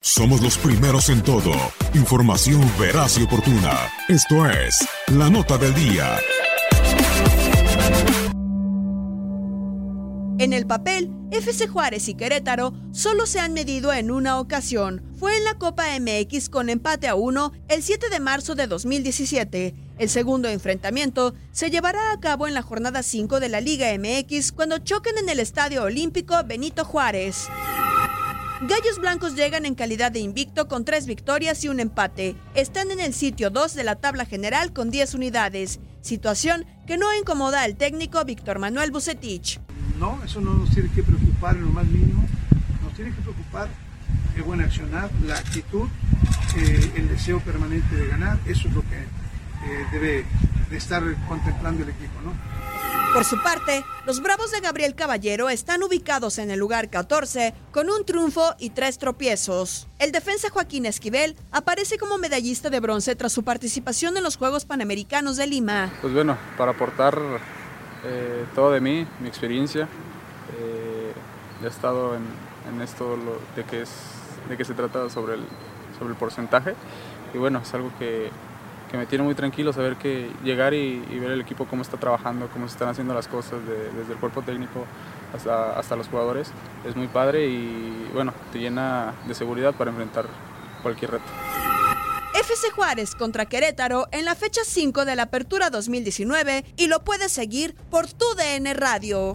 Somos los primeros en todo. Información veraz y oportuna. Esto es La Nota del Día. En el papel, FC Juárez y Querétaro solo se han medido en una ocasión. Fue en la Copa MX con empate a uno el 7 de marzo de 2017. El segundo enfrentamiento se llevará a cabo en la jornada 5 de la Liga MX cuando choquen en el Estadio Olímpico Benito Juárez. Gallos Blancos llegan en calidad de invicto con tres victorias y un empate. Están en el sitio 2 de la tabla general con 10 unidades, situación que no incomoda al técnico Víctor Manuel Bucetich. No, eso no nos tiene que preocupar en lo más mínimo. Nos tiene que preocupar el buen accionar, la actitud, eh, el deseo permanente de ganar. Eso es lo que eh, debe de estar contemplando el equipo, ¿no? Por su parte, los Bravos de Gabriel Caballero están ubicados en el lugar 14 con un triunfo y tres tropiezos. El defensa Joaquín Esquivel aparece como medallista de bronce tras su participación en los Juegos Panamericanos de Lima. Pues bueno, para aportar eh, todo de mí, mi experiencia, eh, he estado en, esto de que es de que se trata sobre el, sobre el porcentaje y bueno, es algo que, que me tiene muy tranquilo saber que llegar y, ver el equipo cómo está trabajando, cómo se están haciendo las cosas de- desde el cuerpo técnico hasta, hasta los jugadores es muy padre y bueno, te llena de seguridad para enfrentar cualquier reto. FC Juárez contra Querétaro en la fecha 5 de la Apertura 2019 y lo puedes seguir por tu DN Radio.